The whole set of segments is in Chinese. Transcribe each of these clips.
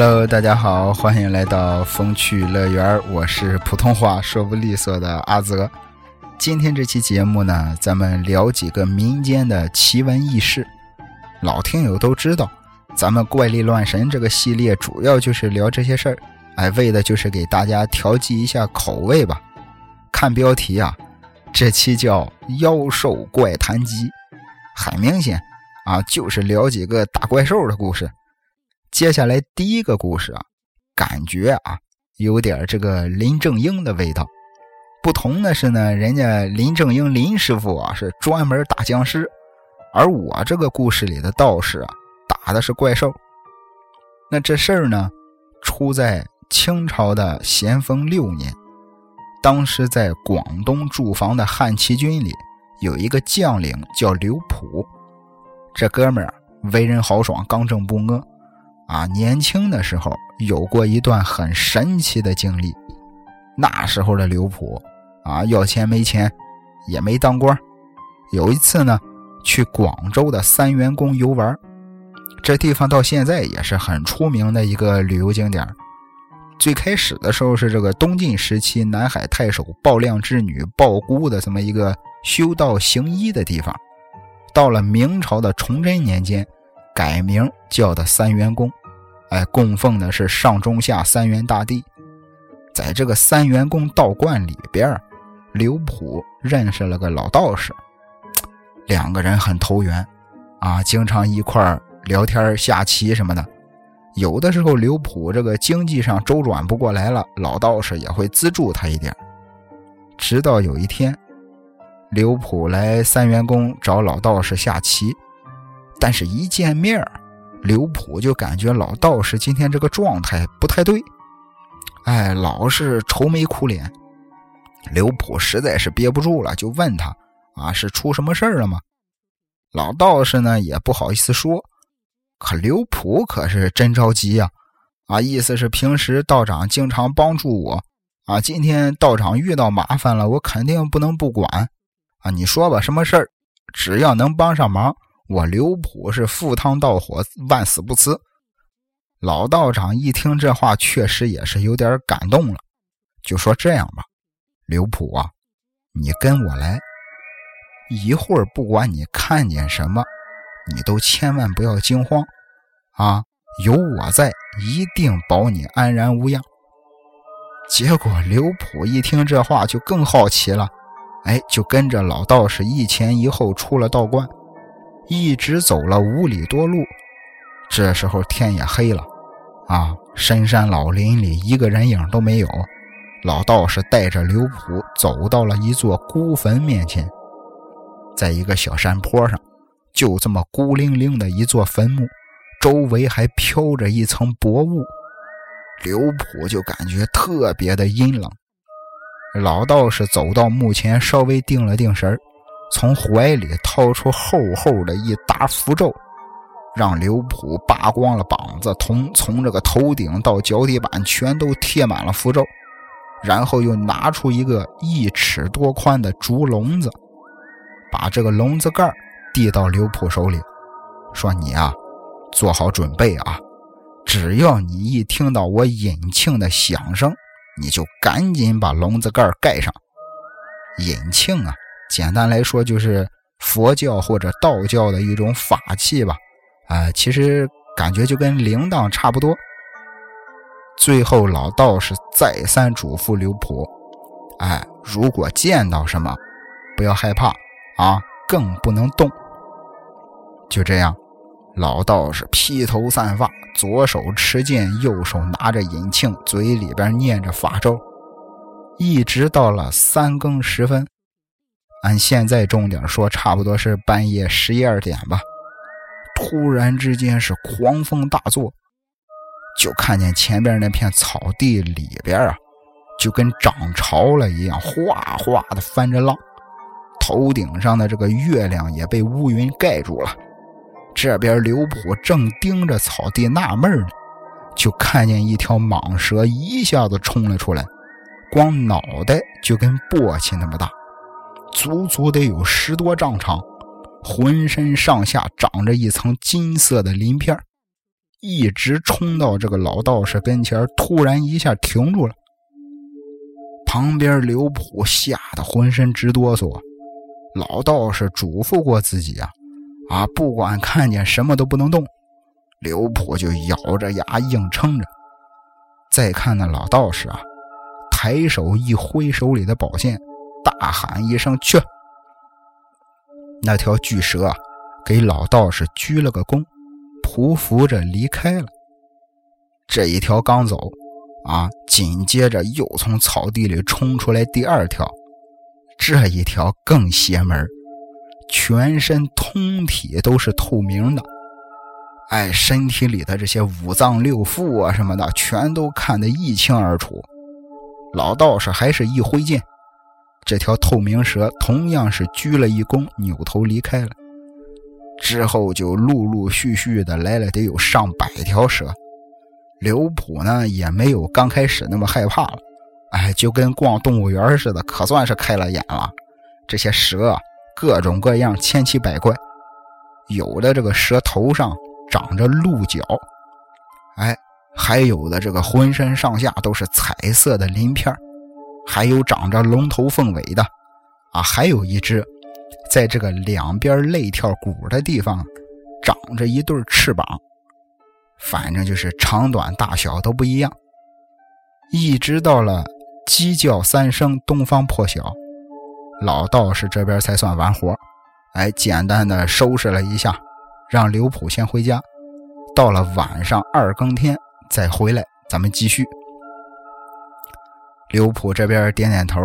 Hello，大家好，欢迎来到风趣乐园，我是普通话说不利索的阿泽。今天这期节目呢，咱们聊几个民间的奇闻异事。老听友都知道，咱们怪力乱神这个系列主要就是聊这些事儿，哎，为的就是给大家调剂一下口味吧。看标题啊，这期叫《妖兽怪谈集》，很明显啊，就是聊几个打怪兽的故事。接下来第一个故事啊，感觉啊有点这个林正英的味道。不同的是呢，人家林正英林师傅啊是专门打僵尸，而我这个故事里的道士啊打的是怪兽。那这事儿呢，出在清朝的咸丰六年，当时在广东驻防的汉旗军里有一个将领叫刘普，这哥们儿为人豪爽，刚正不阿。啊，年轻的时候有过一段很神奇的经历。那时候的刘普啊，要钱没钱，也没当官。有一次呢，去广州的三元宫游玩，这地方到现在也是很出名的一个旅游景点。最开始的时候是这个东晋时期南海太守鲍亮之女鲍姑的这么一个修道行医的地方，到了明朝的崇祯年间，改名叫的三元宫。哎，供奉的是上中下三元大帝，在这个三元宫道观里边，刘普认识了个老道士，两个人很投缘，啊，经常一块聊天、下棋什么的。有的时候刘普这个经济上周转不过来了，老道士也会资助他一点。直到有一天，刘普来三元宫找老道士下棋，但是一见面刘普就感觉老道士今天这个状态不太对，哎，老是愁眉苦脸。刘普实在是憋不住了，就问他：“啊，是出什么事儿了吗？”老道士呢也不好意思说，可刘普可是真着急呀！啊，意思是平时道长经常帮助我，啊，今天道长遇到麻烦了，我肯定不能不管。啊，你说吧，什么事儿？只要能帮上忙。我刘普是赴汤蹈火，万死不辞。老道长一听这话，确实也是有点感动了，就说：“这样吧，刘普啊，你跟我来，一会儿不管你看见什么，你都千万不要惊慌啊，有我在，一定保你安然无恙。”结果刘普一听这话，就更好奇了，哎，就跟着老道士一前一后出了道观。一直走了五里多路，这时候天也黑了，啊，深山老林里一个人影都没有。老道士带着刘普走到了一座孤坟面前，在一个小山坡上，就这么孤零零的一座坟墓，周围还飘着一层薄雾。刘普就感觉特别的阴冷。老道士走到墓前，稍微定了定神儿。从怀里掏出厚厚的一沓符咒，让刘普扒光了膀子，从从这个头顶到脚底板全都贴满了符咒，然后又拿出一个一尺多宽的竹笼子，把这个笼子盖递到刘普手里，说：“你啊，做好准备啊，只要你一听到我引磬的响声，你就赶紧把笼子盖盖上。引磬啊。”简单来说，就是佛教或者道教的一种法器吧，啊，其实感觉就跟铃铛差不多。最后，老道士再三嘱咐刘普，哎，如果见到什么，不要害怕啊，更不能动。就这样，老道士披头散发，左手持剑，右手拿着引磬，嘴里边念着法咒，一直到了三更时分。按现在重点说，差不多是半夜十一二点吧。突然之间是狂风大作，就看见前边那片草地里边啊，就跟涨潮了一样，哗哗的翻着浪。头顶上的这个月亮也被乌云盖住了。这边刘普正盯着草地纳闷呢，就看见一条蟒蛇一下子冲了出来，光脑袋就跟簸箕那么大。足足得有十多丈长，浑身上下长着一层金色的鳞片一直冲到这个老道士跟前，突然一下停住了。旁边刘普吓得浑身直哆嗦。老道士嘱咐过自己啊，啊，不管看见什么都不能动。刘普就咬着牙硬撑着。再看那老道士啊，抬手一挥手里的宝剑，大喊一声：“去！”那条巨蛇啊，给老道士鞠了个躬，匍匐着离开了。这一条刚走，啊，紧接着又从草地里冲出来第二条，这一条更邪门，全身通体都是透明的，哎，身体里的这些五脏六腑啊什么的，全都看得一清二楚。老道士还是一挥剑。这条透明蛇同样是鞠了一躬，扭头离开了。之后就陆陆续续的来了，得有上百条蛇。刘普呢也没有刚开始那么害怕了，哎，就跟逛动物园似的，可算是开了眼了。这些蛇各种各样，千奇百怪，有的这个蛇头上长着鹿角，哎，还有的这个浑身上下都是彩色的鳞片还有长着龙头凤尾的，啊，还有一只，在这个两边肋条骨的地方，长着一对翅膀，反正就是长短大小都不一样。一直到了鸡叫三声，东方破晓，老道士这边才算完活，哎，简单的收拾了一下，让刘普先回家，到了晚上二更天再回来，咱们继续。刘普这边点点头，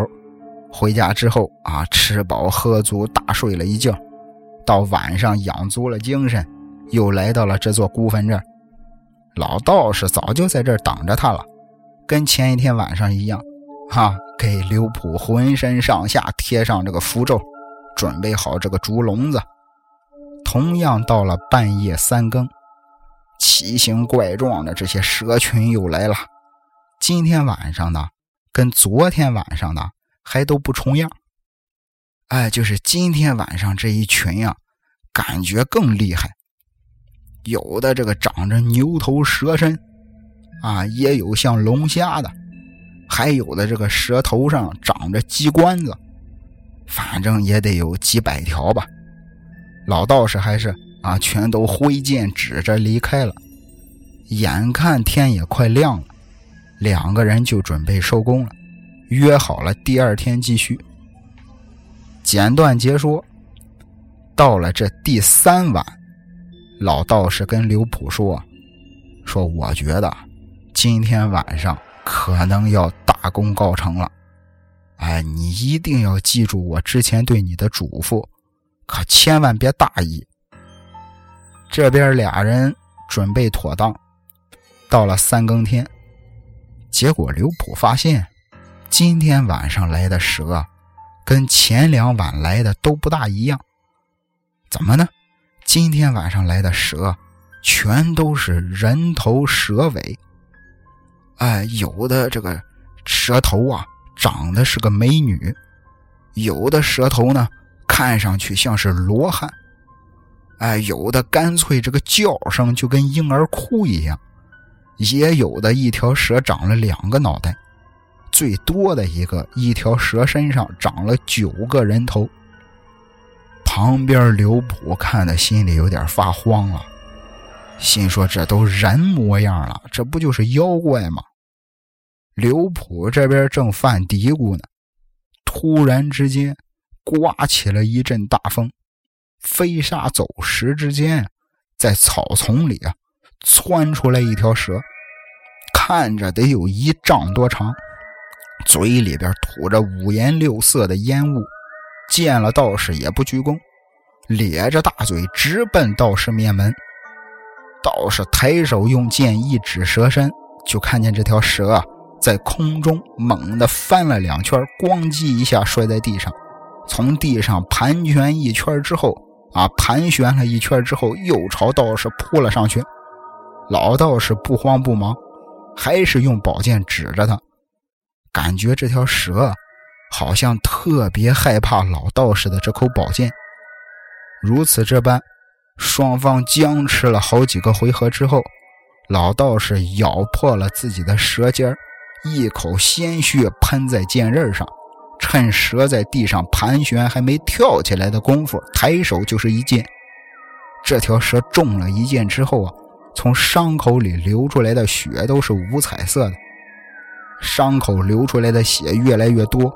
回家之后啊，吃饱喝足，大睡了一觉。到晚上养足了精神，又来到了这座孤坟这儿。老道士早就在这儿等着他了，跟前一天晚上一样，哈，给刘普浑身上下贴上这个符咒，准备好这个竹笼子。同样到了半夜三更，奇形怪状的这些蛇群又来了。今天晚上呢？跟昨天晚上的还都不重样，哎，就是今天晚上这一群呀，感觉更厉害。有的这个长着牛头蛇身，啊，也有像龙虾的，还有的这个蛇头上长着鸡冠子，反正也得有几百条吧。老道士还是啊，全都挥剑指着离开了。眼看天也快亮了。两个人就准备收工了，约好了第二天继续。简短结说，到了这第三晚，老道士跟刘普说：“说我觉得今天晚上可能要大功告成了，哎，你一定要记住我之前对你的嘱咐，可千万别大意。”这边俩人准备妥当，到了三更天。结果刘普发现，今天晚上来的蛇，跟前两晚来的都不大一样。怎么呢？今天晚上来的蛇，全都是人头蛇尾。哎，有的这个蛇头啊，长得是个美女；有的蛇头呢，看上去像是罗汉。哎，有的干脆这个叫声就跟婴儿哭一样。也有的一条蛇长了两个脑袋，最多的一个一条蛇身上长了九个人头。旁边刘普看的心里有点发慌了，心说这都人模样了，这不就是妖怪吗？刘普这边正犯嘀咕呢，突然之间刮起了一阵大风，飞沙走石之间，在草丛里啊。窜出来一条蛇，看着得有一丈多长，嘴里边吐着五颜六色的烟雾，见了道士也不鞠躬，咧着大嘴直奔道士面门。道士抬手用剑一指蛇身，就看见这条蛇啊在空中猛地翻了两圈，咣叽一下摔在地上，从地上盘旋一圈之后啊盘旋了一圈之后，又朝道士扑了上去。老道士不慌不忙，还是用宝剑指着他，感觉这条蛇好像特别害怕老道士的这口宝剑。如此这般，双方僵持了好几个回合之后，老道士咬破了自己的舌尖一口鲜血喷在剑刃上，趁蛇在地上盘旋还没跳起来的功夫，抬手就是一剑。这条蛇中了一剑之后啊，从伤口里流出来的血都是五彩色的，伤口流出来的血越来越多，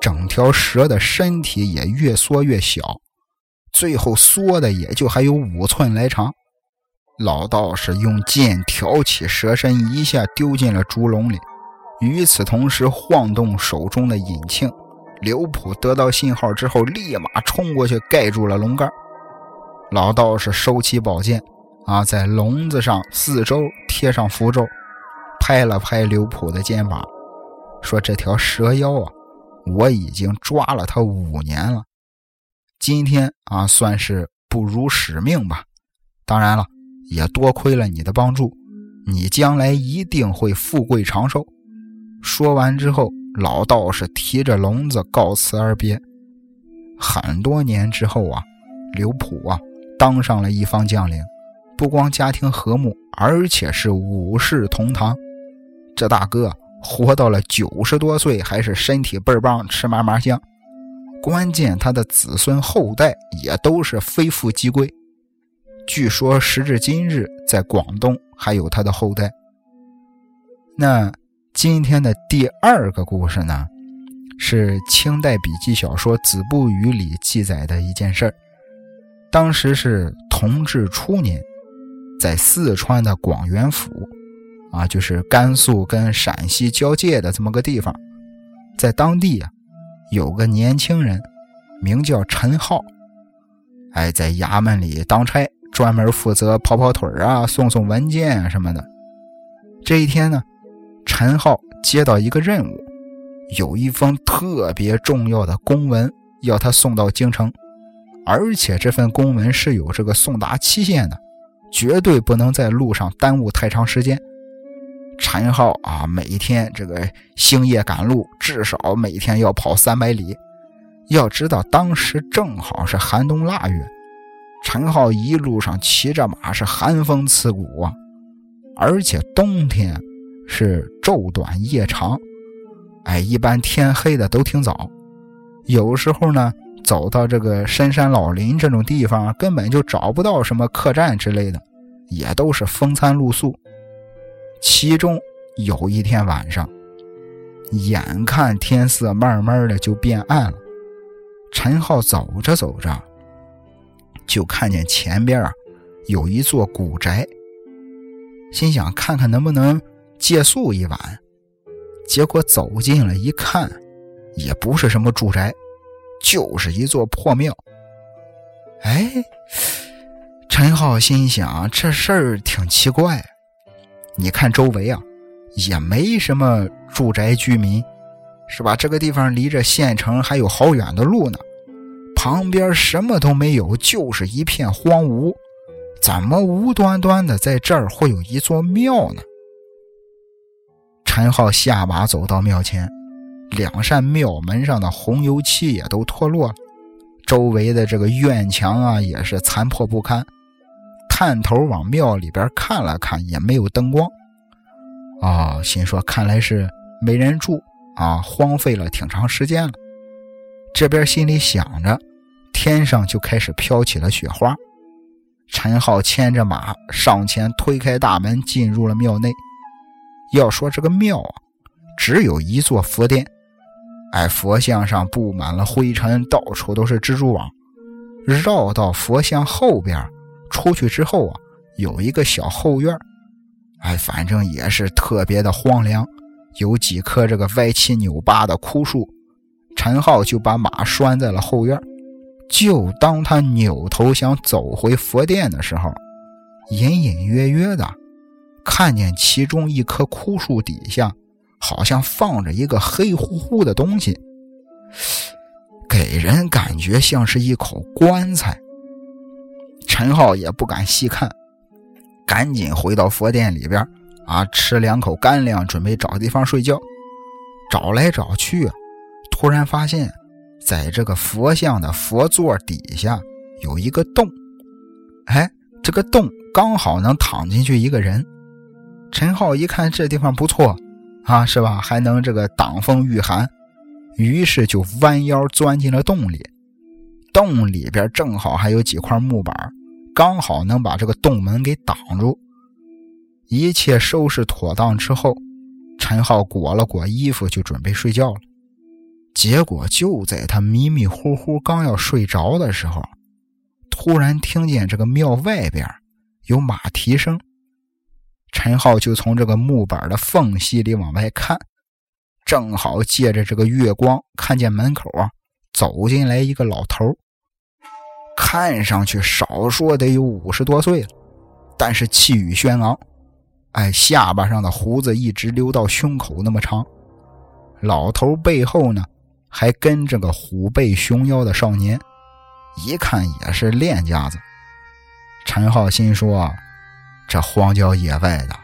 整条蛇的身体也越缩越小，最后缩的也就还有五寸来长。老道士用剑挑起蛇身，一下丢进了竹笼里。与此同时，晃动手中的引擎。刘普得到信号之后，立马冲过去盖住了笼盖。老道士收起宝剑，啊，在笼子上四周贴上符咒，拍了拍刘普的肩膀，说：“这条蛇妖啊，我已经抓了它五年了，今天啊，算是不辱使命吧。当然了，也多亏了你的帮助，你将来一定会富贵长寿。”说完之后，老道士提着笼子告辞而别。很多年之后啊，刘普啊当上了一方将领，不光家庭和睦，而且是五世同堂。这大哥活到了九十多岁，还是身体倍儿棒，吃嘛嘛香。关键他的子孙后代也都是非富即贵。据说时至今日，在广东还有他的后代。那。今天的第二个故事呢，是清代笔记小说《子不语》里记载的一件事儿。当时是同治初年，在四川的广元府，啊，就是甘肃跟陕西交界的这么个地方，在当地啊，有个年轻人，名叫陈浩，哎，在衙门里当差，专门负责跑跑腿啊，送送文件啊什么的。这一天呢。陈浩接到一个任务，有一封特别重要的公文要他送到京城，而且这份公文是有这个送达期限的，绝对不能在路上耽误太长时间。陈浩啊，每天这个星夜赶路，至少每天要跑三百里。要知道当时正好是寒冬腊月，陈浩一路上骑着马是寒风刺骨啊，而且冬天。是昼短夜长，哎，一般天黑的都挺早。有时候呢，走到这个深山老林这种地方，根本就找不到什么客栈之类的，也都是风餐露宿。其中有一天晚上，眼看天色慢慢的就变暗了，陈浩走着走着，就看见前边啊有一座古宅，心想看看能不能。借宿一晚，结果走近了一看，也不是什么住宅，就是一座破庙。哎，陈浩心想这事儿挺奇怪。你看周围啊，也没什么住宅居民，是吧？这个地方离着县城还有好远的路呢，旁边什么都没有，就是一片荒芜。怎么无端端的在这儿会有一座庙呢？陈浩下马走到庙前，两扇庙门上的红油漆也都脱落了，周围的这个院墙啊也是残破不堪。探头往庙里边看了看，也没有灯光。啊，心说看来是没人住啊，荒废了挺长时间了。这边心里想着，天上就开始飘起了雪花。陈浩牵着马上前推开大门，进入了庙内。要说这个庙啊，只有一座佛殿，哎，佛像上布满了灰尘，到处都是蜘蛛网。绕到佛像后边，出去之后啊，有一个小后院，哎，反正也是特别的荒凉，有几棵这个歪七扭八的枯树。陈浩就把马拴在了后院，就当他扭头想走回佛殿的时候，隐隐约约的。看见其中一棵枯树底下，好像放着一个黑乎乎的东西，给人感觉像是一口棺材。陈浩也不敢细看，赶紧回到佛殿里边，啊，吃两口干粮，准备找地方睡觉。找来找去，突然发现，在这个佛像的佛座底下有一个洞，哎，这个洞刚好能躺进去一个人。陈浩一看这地方不错，啊，是吧？还能这个挡风御寒，于是就弯腰钻进了洞里。洞里边正好还有几块木板，刚好能把这个洞门给挡住。一切收拾妥当之后，陈浩裹了裹衣服就准备睡觉了。结果就在他迷迷糊糊刚要睡着的时候，突然听见这个庙外边有马蹄声。陈浩就从这个木板的缝隙里往外看，正好借着这个月光，看见门口啊走进来一个老头看上去少说得有五十多岁了，但是气宇轩昂，哎，下巴上的胡子一直留到胸口那么长。老头背后呢，还跟着个虎背熊腰的少年，一看也是练家子。陈浩心说。这荒郊野外的，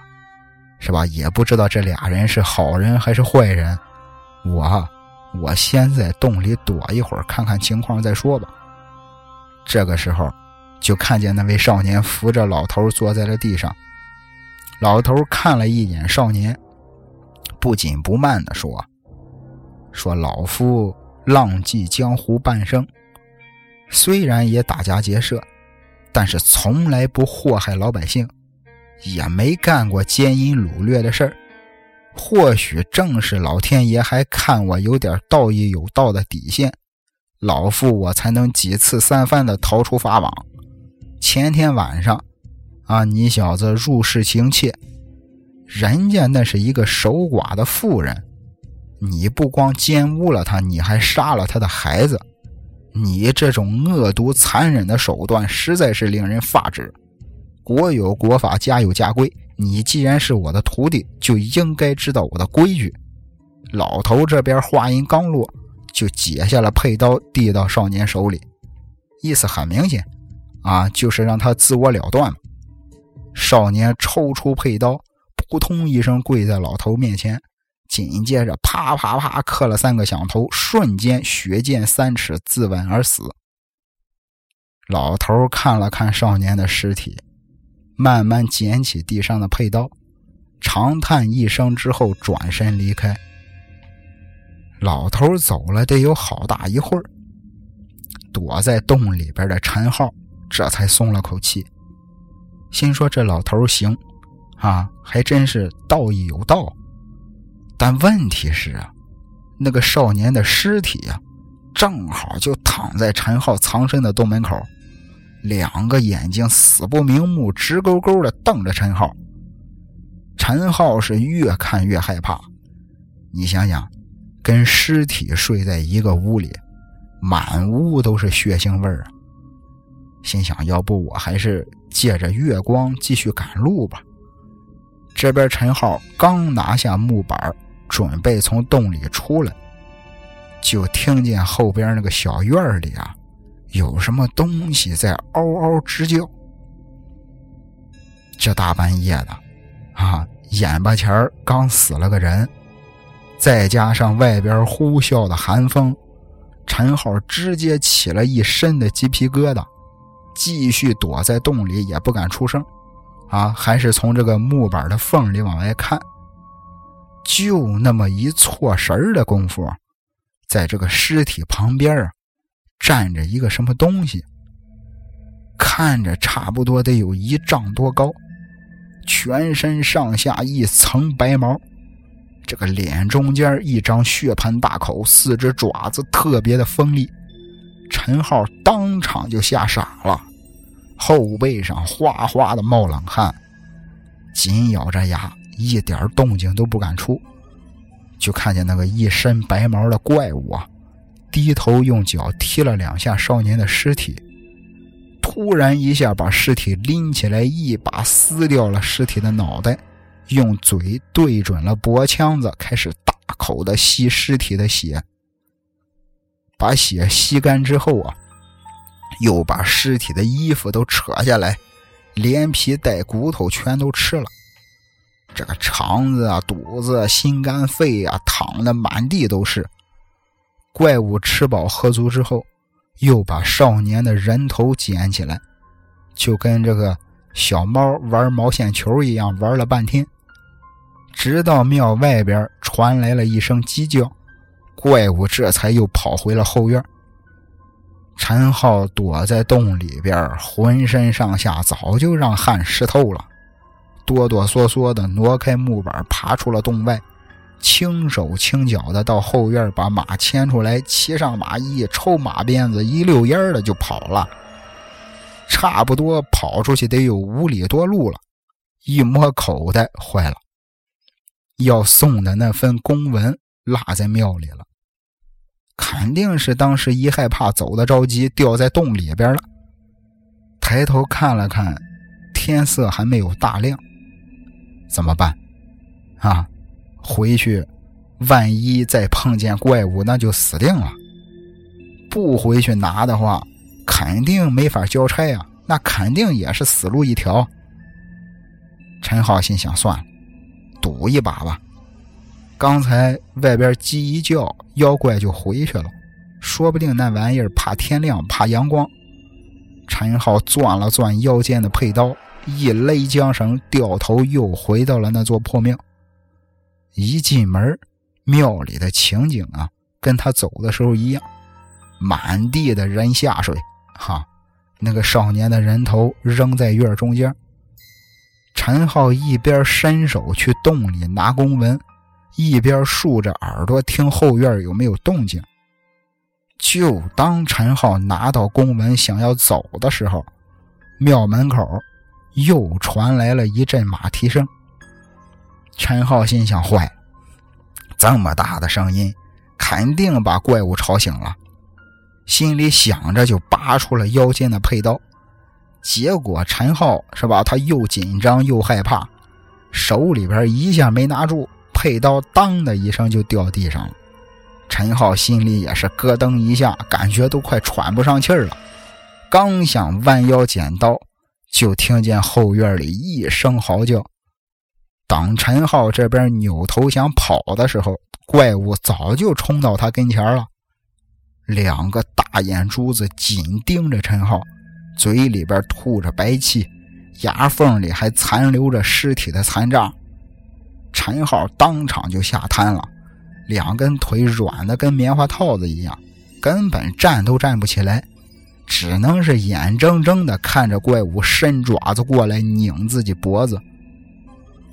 是吧？也不知道这俩人是好人还是坏人。我，我先在洞里躲一会儿，看看情况再说吧。这个时候，就看见那位少年扶着老头坐在了地上。老头看了一眼少年，不紧不慢地说：“说老夫浪迹江湖半生，虽然也打家劫舍，但是从来不祸害老百姓。”也没干过奸淫掳掠的事儿，或许正是老天爷还看我有点道义有道的底线，老夫我才能几次三番的逃出法网。前天晚上，啊，你小子入室行窃，人家那是一个守寡的妇人，你不光奸污了她，你还杀了她的孩子，你这种恶毒残忍的手段实在是令人发指。国有国法，家有家规。你既然是我的徒弟，就应该知道我的规矩。老头这边话音刚落，就解下了佩刀，递到少年手里，意思很明显，啊，就是让他自我了断嘛。少年抽出佩刀，扑通一声跪在老头面前，紧接着啪啪啪磕了三个响头，瞬间血溅三尺，自刎而死。老头看了看少年的尸体。慢慢捡起地上的佩刀，长叹一声之后，转身离开。老头走了得有好大一会儿，躲在洞里边的陈浩这才松了口气，心说：“这老头行，啊，还真是道义有道。”但问题是啊，那个少年的尸体呀，正好就躺在陈浩藏身的洞门口。两个眼睛死不瞑目，直勾勾的瞪着陈浩。陈浩是越看越害怕。你想想，跟尸体睡在一个屋里，满屋都是血腥味儿啊！心想，要不我还是借着月光继续赶路吧。这边陈浩刚拿下木板，准备从洞里出来，就听见后边那个小院里啊。有什么东西在嗷嗷直叫？这大半夜的，啊，眼巴前刚死了个人，再加上外边呼啸的寒风，陈浩直接起了一身的鸡皮疙瘩，继续躲在洞里也不敢出声，啊，还是从这个木板的缝里往外看。就那么一错神的功夫，在这个尸体旁边啊。站着一个什么东西，看着差不多得有一丈多高，全身上下一层白毛，这个脸中间一张血盆大口，四只爪子特别的锋利。陈浩当场就吓傻了，后背上哗哗的冒冷汗，紧咬着牙，一点动静都不敢出。就看见那个一身白毛的怪物啊！低头用脚踢了两下少年的尸体，突然一下把尸体拎起来，一把撕掉了尸体的脑袋，用嘴对准了脖腔子，开始大口的吸尸体的血。把血吸干之后啊，又把尸体的衣服都扯下来，连皮带骨头全都吃了。这个肠子啊、肚子、心肝肺啊，淌的满地都是。怪物吃饱喝足之后，又把少年的人头捡起来，就跟这个小猫玩毛线球一样玩了半天，直到庙外边传来了一声鸡叫，怪物这才又跑回了后院。陈浩躲在洞里边，浑身上下早就让汗湿透了，哆哆嗦嗦的挪开木板，爬出了洞外，轻手轻脚的到后院把马牵出来，骑上马一抽马鞭子，一溜烟的就跑了。差不多跑出去得有五里多路了，一摸口袋，坏了，要送的那份公文落在庙里了。肯定是当时一害怕走的着急，掉在洞里边了。抬头看了看，天色还没有大亮，怎么办？啊，回去，万一再碰见怪物，那就死定了。不回去拿的话，肯定没法交差呀，那肯定也是死路一条。陈浩心想：算了，赌一把吧。刚才外边鸡一叫，妖怪就回去了，说不定那玩意儿怕天亮，怕阳光。陈浩攥了攥腰间的佩刀，一勒缰绳，掉头又回到了那座破庙。一进门，庙里的情景啊，跟他走的时候一样，满地的人下水，哈，那个少年的人头扔在院中间。陈浩一边伸手去洞里拿公文。一边竖着耳朵听后院有没有动静。就当陈浩拿到公文想要走的时候，庙门口又传来了一阵马蹄声。陈浩心想：坏了，这么大的声音，肯定把怪物吵醒了。心里想着，就拔出了腰间的佩刀。结果陈浩是吧？他又紧张又害怕，手里边一下没拿住。佩刀当的一声就掉地上了，陈浩心里也是咯噔一下，感觉都快喘不上气了。刚想弯腰捡刀，就听见后院里一声嚎叫。当陈浩这边扭头想跑的时候，怪物早就冲到他跟前了，两个大眼珠子紧盯着陈浩，嘴里边吐着白气，牙缝里还残留着尸体的残渣。陈浩当场就吓瘫了，两根腿软的跟棉花套子一样，根本站都站不起来，只能是眼睁睁的看着怪物伸爪子过来拧自己脖子。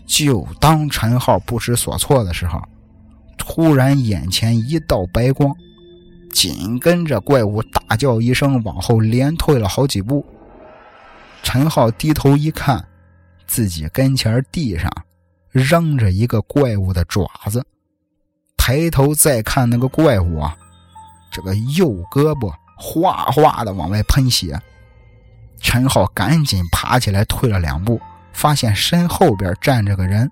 就当陈浩不知所措的时候，突然眼前一道白光，紧跟着怪物大叫一声，往后连退了好几步。陈浩低头一看，自己跟前地上。扔着一个怪物的爪子，抬头再看那个怪物啊，这个右胳膊哗哗的往外喷血。陈浩赶紧爬起来退了两步，发现身后边站着个人，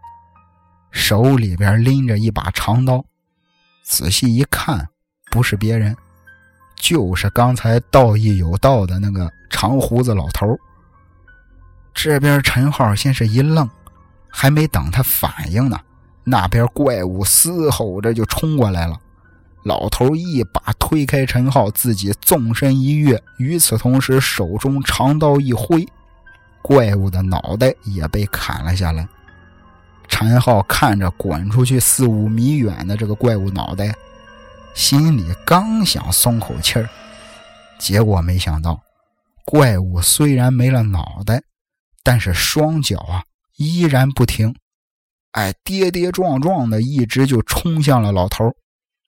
手里边拎着一把长刀。仔细一看，不是别人，就是刚才道义有道的那个长胡子老头。这边陈浩先是一愣。还没等他反应呢，那边怪物嘶吼着就冲过来了。老头一把推开陈浩，自己纵身一跃，与此同时手中长刀一挥，怪物的脑袋也被砍了下来。陈浩看着滚出去四五米远的这个怪物脑袋，心里刚想松口气儿，结果没想到，怪物虽然没了脑袋，但是双脚啊。依然不停，哎，跌跌撞撞的，一直就冲向了老头。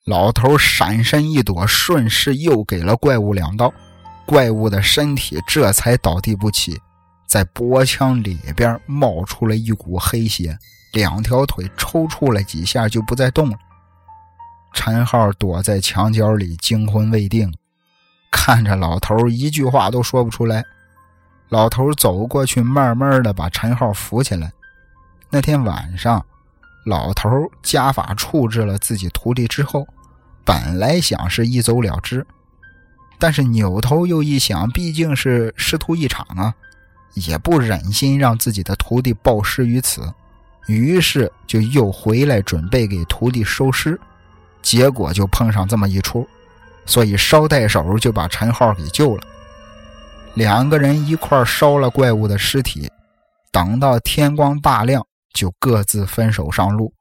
老头闪身一躲，顺势又给了怪物两刀，怪物的身体这才倒地不起，在脖腔里边冒出了一股黑血，两条腿抽搐了几下就不再动了。陈浩躲在墙角里惊魂未定，看着老头一句话都说不出来。老头走过去，慢慢的把陈浩扶起来。那天晚上，老头家法处置了自己徒弟之后，本来想是一走了之，但是扭头又一想，毕竟是师徒一场啊，也不忍心让自己的徒弟暴尸于此，于是就又回来准备给徒弟收尸，结果就碰上这么一出，所以捎带手就把陈浩给救了。两个人一块烧了怪物的尸体，等到天光大亮，就各自分手上路。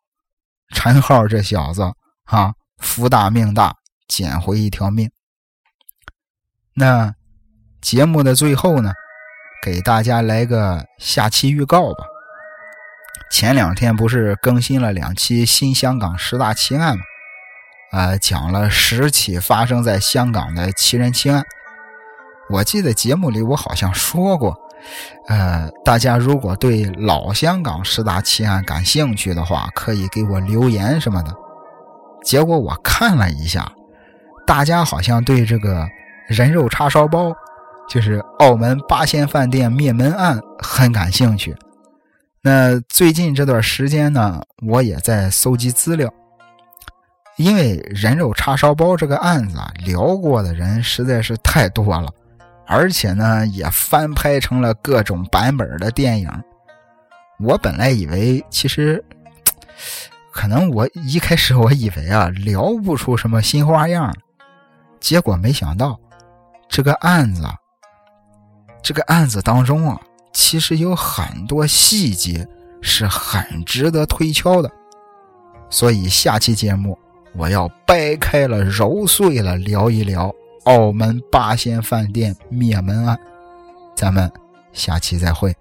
陈浩这小子啊，福大命大，捡回一条命。那节目的最后呢，给大家来个下期预告吧。前两天不是更新了两期新香港十大奇案吗？呃，讲了十起发生在香港的奇人奇案。我记得节目里我好像说过，呃，大家如果对老香港十大奇案感兴趣的话，可以给我留言什么的。结果我看了一下，大家好像对这个人肉叉烧包，就是澳门八仙饭店灭门案很感兴趣。那最近这段时间呢，我也在搜集资料，因为人肉叉烧包这个案子啊，聊过的人实在是太多了。而且呢，也翻拍成了各种版本的电影。我本来以为，其实可能我一开始我以为啊，聊不出什么新花样。结果没想到，这个案子，这个案子当中啊，其实有很多细节是很值得推敲的。所以下期节目我要掰开了揉碎了聊一聊。澳门八仙饭店灭门案，咱们下期再会。